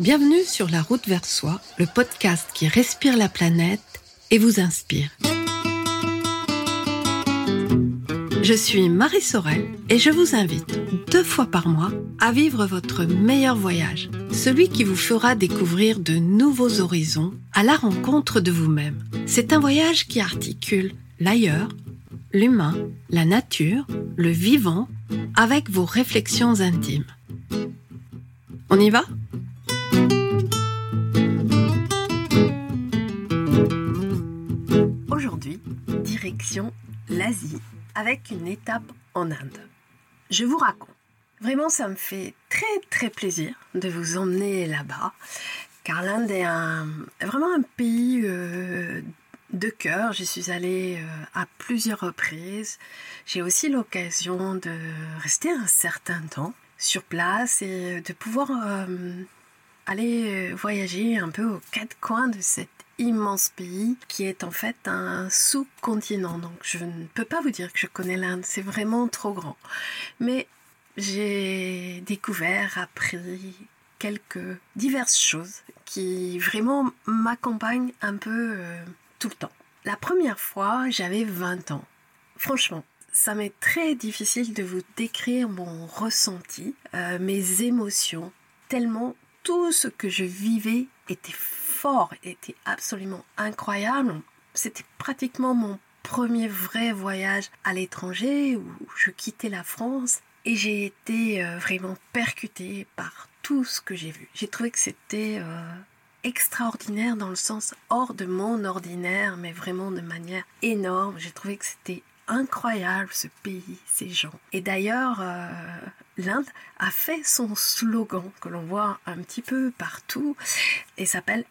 Bienvenue sur La route vers soi, le podcast qui respire la planète et vous inspire. Je suis Marie Sorel et je vous invite deux fois par mois à vivre votre meilleur voyage, celui qui vous fera découvrir de nouveaux horizons à la rencontre de vous-même. C'est un voyage qui articule l'ailleurs, l'humain, la nature, le vivant, avec vos réflexions intimes. On y va? Direction l'Asie avec une étape en Inde. Je vous raconte. Vraiment, ça me fait très très plaisir de vous emmener là-bas, car l'Inde est vraiment un pays euh, de cœur. J'y suis allée euh, à plusieurs reprises. J'ai aussi l'occasion de rester un certain temps sur place et de pouvoir euh, aller voyager un peu aux quatre coins de cet immense pays qui est en fait un sous-continent. Donc je ne peux pas vous dire que je connais l'Inde, c'est vraiment trop grand. Mais j'ai découvert, appris quelques diverses choses qui vraiment m'accompagnent un peu euh, tout le temps. La première fois, j'avais 20 ans. Franchement, ça m'est très difficile de vous décrire mon ressenti, euh, mes émotions, tellement tout ce que je vivais était était absolument incroyable. C'était pratiquement mon premier vrai voyage à l'étranger où je quittais la France et j'ai été euh, vraiment percutée par tout ce que j'ai vu. J'ai trouvé que c'était euh, extraordinaire dans le sens hors de mon ordinaire, mais vraiment de manière énorme. J'ai trouvé que c'était incroyable ce pays, ces gens. Et d'ailleurs, euh, l'Inde a fait son slogan que l'on voit un petit peu partout et s'appelle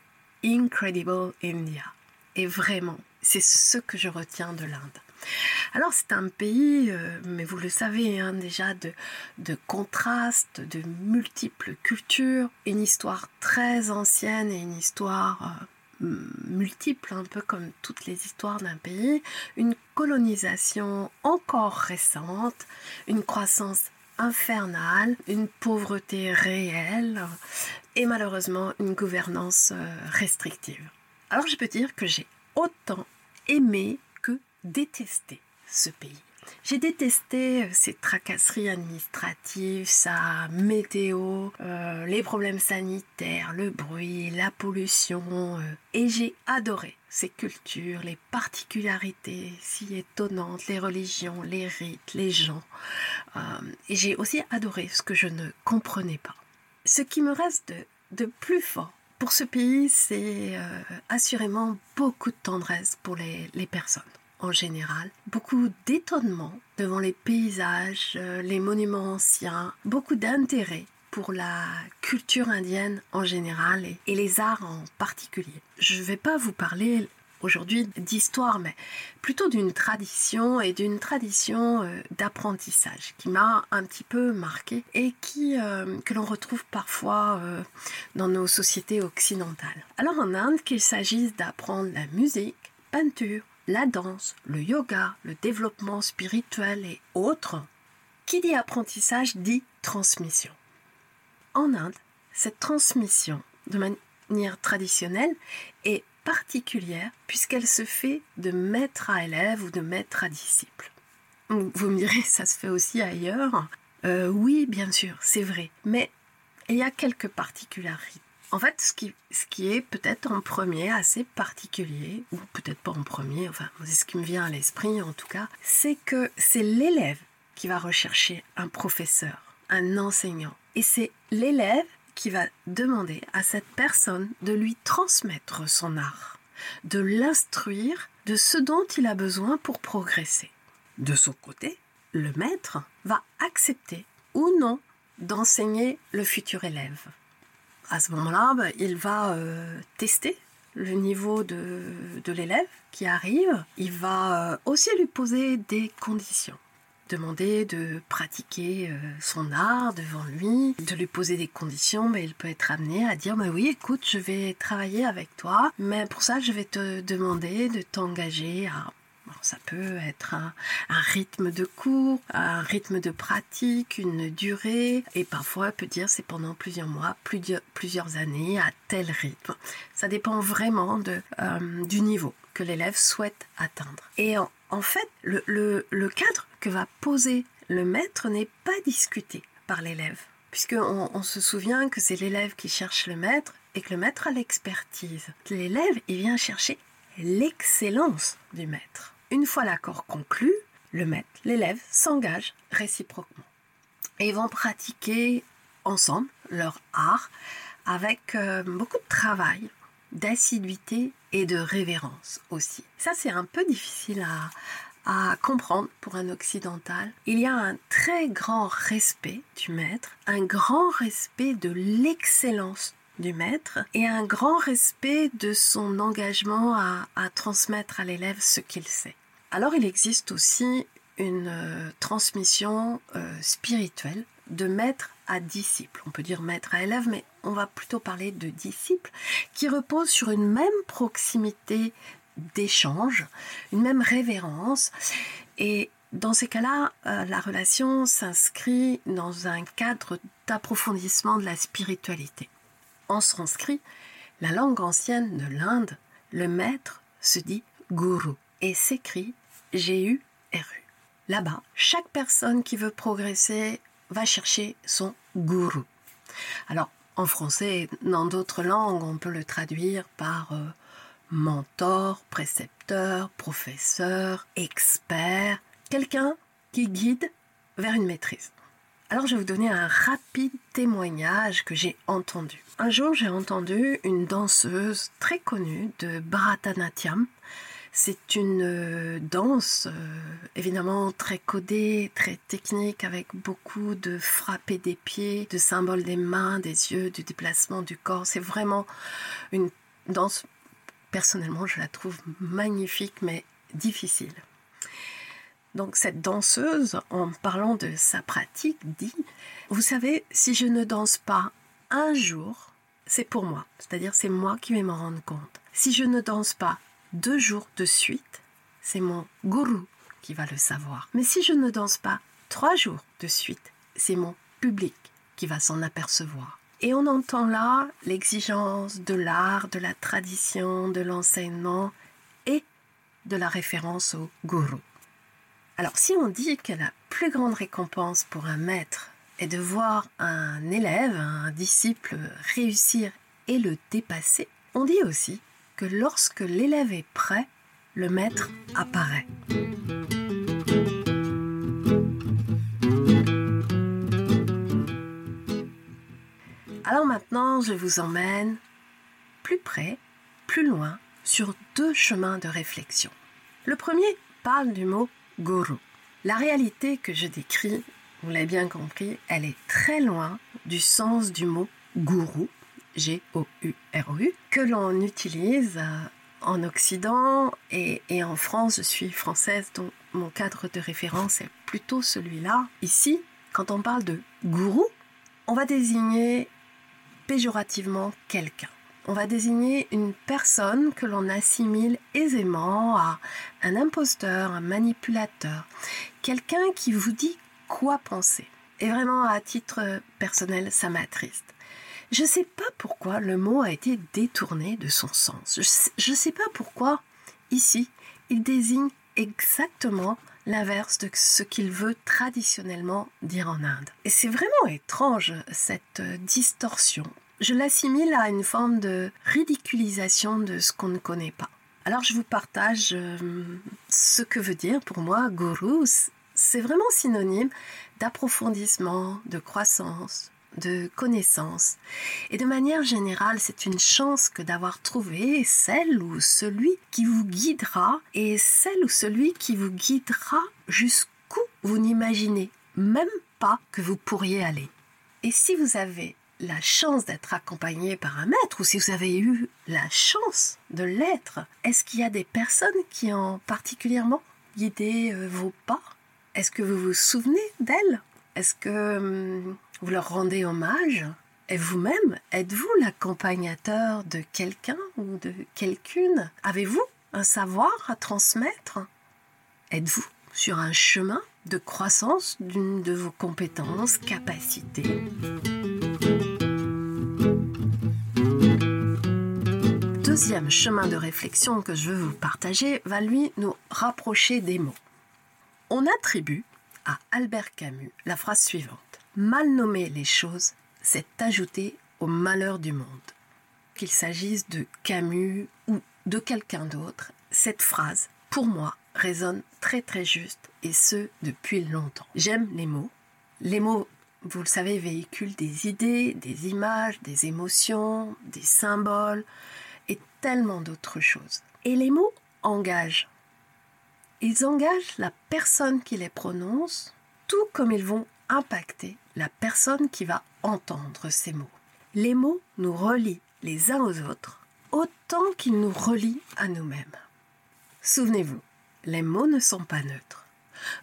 Incredible India. Et vraiment, c'est ce que je retiens de l'Inde. Alors c'est un pays, euh, mais vous le savez hein, déjà, de, de contrastes, de multiples cultures, une histoire très ancienne et une histoire euh, multiple, un peu comme toutes les histoires d'un pays, une colonisation encore récente, une croissance infernale, une pauvreté réelle et malheureusement une gouvernance euh, restrictive. Alors je peux dire que j'ai autant aimé que détesté ce pays. J'ai détesté euh, ces tracasseries administratives, sa météo, euh, les problèmes sanitaires, le bruit, la pollution. et j'ai adoré ces cultures, les particularités si étonnantes, les religions, les rites, les gens. et j'ai aussi adoré ce que je ne comprenais pas. Ce qui me reste de, plus fort pour ce pays, c'est euh, assurément beaucoup de tendresse pour les, personnes en général, beaucoup d'étonnement devant les paysages, euh, les monuments anciens, beaucoup d'intérêt pour la culture indienne en général et les arts en particulier. Je ne vais pas vous parler aujourd'hui d'histoire, mais plutôt d'une tradition et d'une tradition euh, d'apprentissage qui m'a un petit peu marqué et qui euh, que l'on retrouve parfois euh, dans nos sociétés occidentales. Alors en Inde, qu'il s'agisse d'apprendre la musique, peinture, la danse, le yoga, le développement spirituel et autres, qui dit apprentissage dit transmission. En Inde, cette transmission de manière traditionnelle est particulière puisqu'elle se fait de maître à élève ou de maître à disciple. Vous me direz, ça se fait aussi ailleurs. Euh, oui, bien sûr, c'est vrai. Mais il y a quelques particularités. En fait, ce qui, ce qui est peut-être en premier assez particulier, ou peut-être pas en premier, enfin, c'est ce qui me vient à l'esprit en tout cas, c'est que c'est l'élève qui va rechercher un professeur, un enseignant. Et c'est l'élève qui va demander à cette personne de lui transmettre son art, de l'instruire de ce dont il a besoin pour progresser. De son côté, le maître va accepter ou non d'enseigner le futur élève. À ce moment-là, bah, il va euh, tester le niveau de, de l'élève qui arrive. Il va euh, aussi lui poser des conditions demander de pratiquer euh, son art devant lui, de lui poser des conditions, mais il peut être amené à dire mais oui, écoute, je vais travailler avec toi, mais pour ça, je vais te demander de t'engager à ça peut être un, rythme de cours, un rythme de pratique, une durée, et parfois peut dire c'est pendant plusieurs mois, plusieurs, années à tel rythme. Ça dépend vraiment euh, du niveau que l'élève souhaite atteindre. Et en, fait, le, cadre que va poser le maître n'est pas discuté par l'élève, puisqu'on on se souvient que c'est l'élève qui cherche le maître et que le maître a l'expertise. L'élève, il vient chercher l'excellence du maître. Une fois l'accord conclu, le maître, l'élève s'engagent réciproquement. Et vont pratiquer ensemble leur art avec euh, beaucoup de travail, d'assiduité et de révérence aussi. Ça, c'est un peu difficile à, comprendre pour un occidental. Il y a un très grand respect du maître, un grand respect de l'excellence du maître et un grand respect de son engagement à, transmettre à l'élève ce qu'il sait. Alors il existe aussi une euh, transmission euh, spirituelle de maître à disciple. On peut dire maître à élève, mais on va plutôt parler de disciple qui repose sur une même proximité d'échange, une même révérence. Et dans ces cas-là, euh, la relation s'inscrit dans un cadre d'approfondissement de la spiritualité. En sanskrit, la langue ancienne de l'Inde, le maître se dit guru et s'écrit G-U-R-U. Là-bas, chaque personne qui veut progresser va chercher son guru. Alors, en français dans d'autres langues, on peut le traduire par euh, mentor, précepteur, professeur, expert, quelqu'un qui guide vers une maîtrise. Alors je vais vous donner un rapide témoignage que j'ai entendu. Un jour j'ai entendu une danseuse très connue de Bharatanatyam. C'est une euh, danse euh, évidemment très codée, très technique, avec beaucoup de frappés des pieds, de symboles des mains, des yeux, du déplacement du corps. C'est vraiment une danse, personnellement je la trouve magnifique mais difficile. Donc cette danseuse, en parlant de sa pratique, dit, vous savez, si je ne danse pas un jour, c'est pour moi, c'est-à-dire c'est moi qui vais m'en rendre compte. Si je ne danse pas deux jours de suite, c'est mon gourou qui va le savoir. Mais si je ne danse pas trois jours de suite, c'est mon public qui va s'en apercevoir. Et on entend là l'exigence de l'art, de la tradition, de l'enseignement et de la référence au gourou. Alors si on dit que la plus grande récompense pour un maître est de voir un élève, un disciple réussir et le dépasser, on dit aussi que lorsque l'élève est prêt, le maître apparaît. Alors maintenant, je vous emmène plus près, plus loin, sur deux chemins de réflexion. Le premier parle du mot Guru. La réalité que je décris, vous l'avez bien compris, elle est très loin du sens du mot gourou, G-O-U-R-U, que l'on utilise euh, en Occident et, et, en France. Je suis française, donc mon cadre de référence est plutôt celui-là. Ici, quand on parle de gourou, on va désigner péjorativement quelqu'un on va désigner une personne que l'on assimile aisément à un imposteur, un manipulateur, quelqu'un qui vous dit quoi penser. Et vraiment, à titre personnel, ça m'attriste. Je ne sais pas pourquoi le mot a été détourné de son sens. Je ne sais pas pourquoi, ici, il désigne exactement l'inverse de ce qu'il veut traditionnellement dire en Inde. Et c'est vraiment étrange, cette distorsion je l'assimile à une forme de ridiculisation de ce qu'on ne connaît pas. Alors je vous partage euh, ce que veut dire pour moi guru. C'est vraiment synonyme d'approfondissement, de croissance, de connaissance. Et de manière générale, c'est une chance que d'avoir trouvé celle ou celui qui vous guidera et celle ou celui qui vous guidera jusqu'où vous n'imaginez même pas que vous pourriez aller. Et si vous avez la chance d'être accompagné par un maître ou si vous avez eu la chance de l'être, est-ce qu'il y a des personnes qui ont particulièrement guidé euh, vos pas? Est-ce que vous vous souvenez d'elles? Est-ce que hum, vous leur rendez hommage Et vous-même, êtes-vous l'accompagnateur de quelqu'un ou de quelqu'une? Avez-vous un savoir à transmettre? Êtes-vous sur un chemin de croissance d'une de vos compétences, capacités? Deuxième chemin de réflexion que je veux vous partager va lui nous rapprocher des mots. On attribue à Albert Camus la phrase suivante. Mal nommer les choses, c'est ajouter au malheur du monde. Qu'il s'agisse de Camus ou de quelqu'un d'autre, cette phrase, pour moi, résonne très très juste et ce depuis longtemps. J'aime les mots. Les mots, vous le savez, véhiculent des idées, des images, des émotions, des symboles et tellement d'autres choses. Et les mots engagent. Ils engagent la personne qui les prononce, tout comme ils vont impacter la personne qui va entendre ces mots. Les mots nous relient les uns aux autres autant qu'ils nous relient à nous-mêmes. Souvenez-vous, les mots ne sont pas neutres.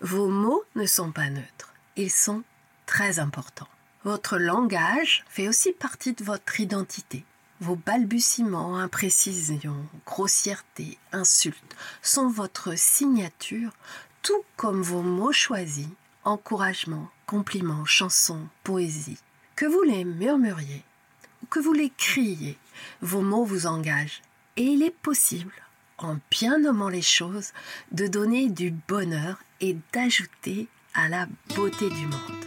Vos mots ne sont pas neutres. Ils sont très importants. Votre langage fait aussi partie de votre identité. Vos balbutiements, imprécisions, grossièretés, insultes sont votre signature, tout comme vos mots choisis, encouragements, compliments, chansons, poésie. Que vous les murmuriez ou que vous les criez, vos mots vous engagent. Et il est possible en bien nommant les choses, de donner du bonheur et d'ajouter à la beauté du monde.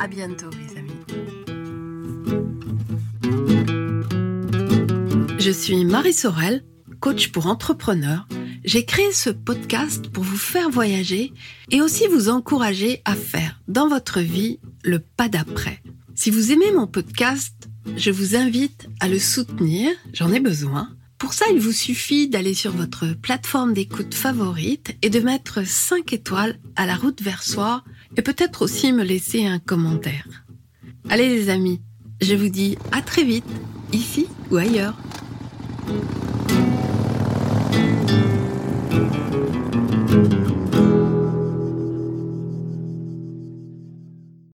À bientôt les amis. Je suis Marie Sorel, coach pour entrepreneurs. J'ai créé ce podcast pour vous faire voyager et aussi vous encourager à faire dans votre vie le pas d'après. Si vous aimez mon podcast, je vous invite à le soutenir, j'en ai besoin. Pour ça, il vous suffit d'aller sur votre plateforme d'écoute favorite et de mettre 5 étoiles à la route vers soi et peut-être aussi me laisser un commentaire. Allez les amis, je vous dis à très vite, ici ou ailleurs. thank you